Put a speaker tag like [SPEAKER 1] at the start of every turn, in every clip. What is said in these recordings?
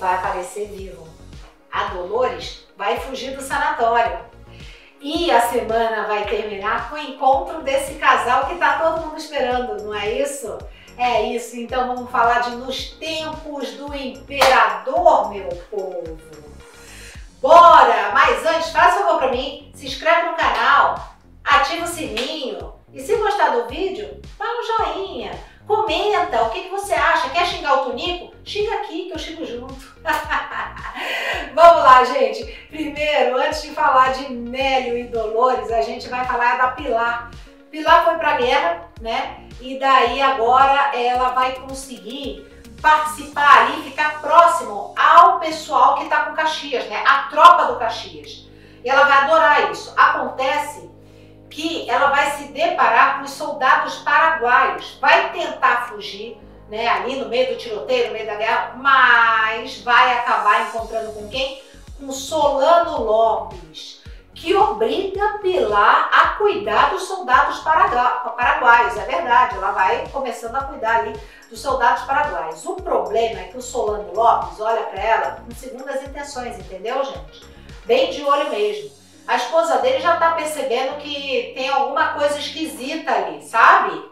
[SPEAKER 1] aparecer vivo. A Dolores vai fugir do sanatório. E a semana vai terminar com o encontro desse casal que tá todo mundo esperando, não é isso? É isso, então vamos falar de Nos Tempos do Imperador, meu povo. Bora! Mas antes, faz favor pra mim, se inscreve no canal, ativa o sininho e se gostar do vídeo, comenta o que, que você acha. Quer xingar o Tonico? Xinga aqui que eu xingo junto. Vamos lá, gente. Primeiro, antes de falar de Nélio e Dolores, a gente vai falar da Pilar. Pilar foi pra guerra, né? E daí agora ela vai conseguir participar ali, ficar próximo ao pessoal que tá com Caxias, né? A tropa do Caxias. E ela vai adorar isso. Acontece que ela vai se deparar com os soldados paraguaios, vai tentar fugir, né, ali no meio do tiroteio, no meio da guerra, mas vai acabar encontrando com quem? Com Solano Lopes, que obriga Pilar a cuidar dos soldados paraguaios. É verdade, ela vai começando a cuidar ali dos soldados paraguaios. O problema é que o Solano Lopes olha para ela com segundas intenções, entendeu, gente? Bem de olho mesmo a esposa dele já tá percebendo que tem alguma coisa esquisita ali, sabe?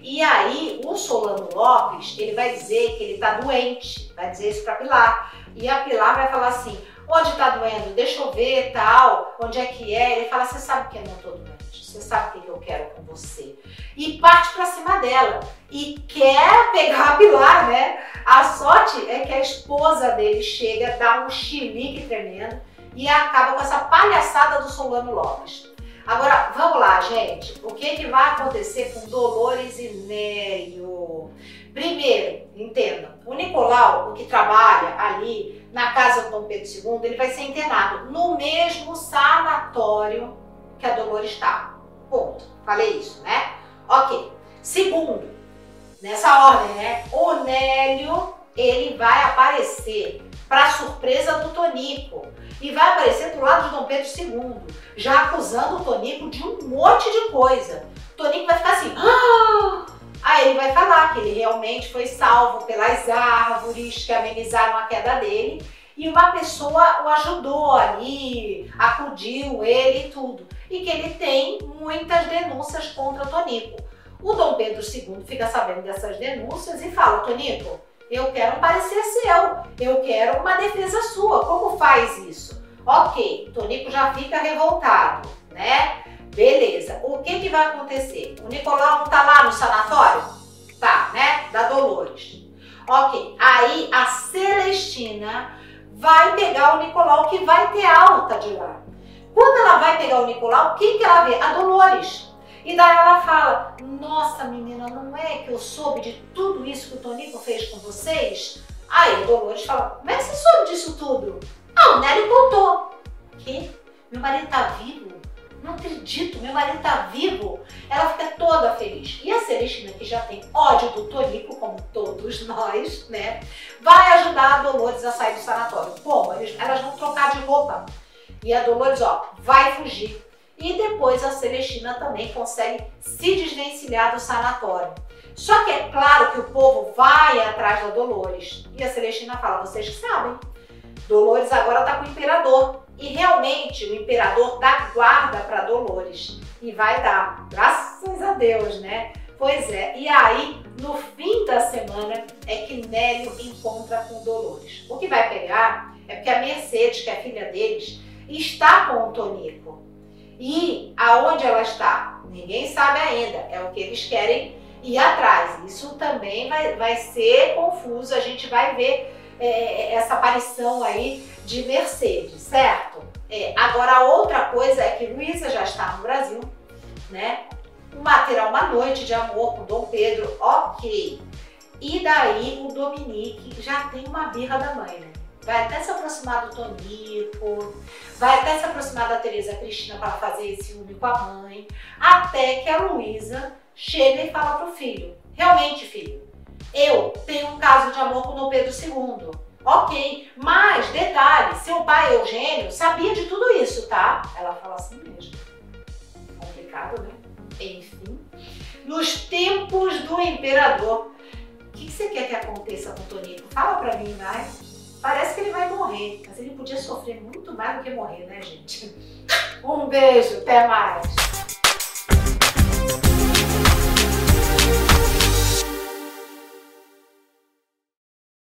[SPEAKER 1] E aí, o Solano Lopes, ele vai dizer que ele tá doente, vai dizer isso pra Pilar. E a Pilar vai falar assim, onde tá doendo? Deixa eu ver, tal, onde é que é? Ele fala, você sabe que eu não tô doente, você sabe o que eu quero com você. E parte pra cima dela. E quer pegar a Pilar, né? A sorte é que a esposa dele chega, dá um chilique tremendo, e acaba com essa palhaçada do Solano Lopes. Agora, vamos lá, gente. O que, que vai acontecer com Dolores e Nélio? Primeiro, entendam, o Nicolau, o que trabalha ali na casa do Dom Pedro II, ele vai ser internado no mesmo sanatório que a Dolores está. Ponto. Falei isso, né? Ok. Segundo, nessa ordem, né? O Nélio, ele vai aparecer para surpresa do Tonico e vai aparecer do lado de Dom Pedro II, já acusando o Tonico de um monte de coisa. O Tonico vai ficar assim, ah! Aí ele vai falar que ele realmente foi salvo pelas árvores que amenizaram a queda dele e uma pessoa o ajudou ali, acudiu ele e tudo. E que ele tem muitas denúncias contra o Tonico. O Dom Pedro II fica sabendo dessas denúncias e fala, Tonico, eu quero um parecer seu, eu quero uma defesa sua. Como faz isso? Ok, Tonico já fica revoltado, né? Beleza. O que, que vai acontecer? O Nicolau não tá lá no sanatório? Tá, né? Da Dolores. Ok. Aí a Celestina vai pegar o Nicolau que vai ter alta de lá. Quando ela vai pegar o Nicolau, quem que ela vê? A Dolores. E daí ela fala: Nossa, menina, não é que eu soube de tudo isso que o Tonico fez com vocês? Aí Dolores fala: Como é que você soube disso tudo? Ah, o Nery contou. Que? Meu marido tá vivo? Não acredito, meu marido tá vivo. Ela fica toda feliz. E a Celestina, que já tem ódio do Tonico, como todos nós, né? Vai ajudar a Dolores a sair do sanatório. Como? Elas vão trocar de roupa. E a Dolores, ó, vai fugir e depois a Celestina também consegue se desvencilhar do sanatório. Só que é claro que o povo vai atrás da Dolores. E a Celestina fala, vocês que sabem, Dolores agora está com o imperador. E realmente o imperador dá guarda para Dolores. E vai dar, graças a Deus, né? Pois é, e aí no fim da semana é que Nélio encontra com Dolores. O que vai pegar é porque a Mercedes, que é filha deles, está com o Tonico. E aonde ela está? Ninguém sabe ainda. É o que eles querem ir atrás. Isso também vai, vai ser confuso. A gente vai ver é, essa aparição aí de Mercedes, certo? É, agora, outra coisa é que Luísa já está no Brasil, né? O material Uma Noite de Amor com Dom Pedro, ok. E daí o Dominique já tem uma birra da mãe, né? Vai até se aproximar do Tonico, vai até se aproximar da Tereza Cristina para fazer esse ciúme com a mãe, até que a Luísa chega e fala pro filho, realmente filho, eu tenho um caso de amor com o Dom Pedro II. Ok, mas detalhe, seu pai Eugênio sabia de tudo isso, tá? Ela fala assim mesmo. Complicado, né? Enfim. Nos tempos do imperador, o que, que você quer que aconteça com o Tonico? Fala pra mim, vai. Parece que ele vai morrer, mas ele podia sofrer muito mais do que morrer, né, gente? Um beijo, até mais!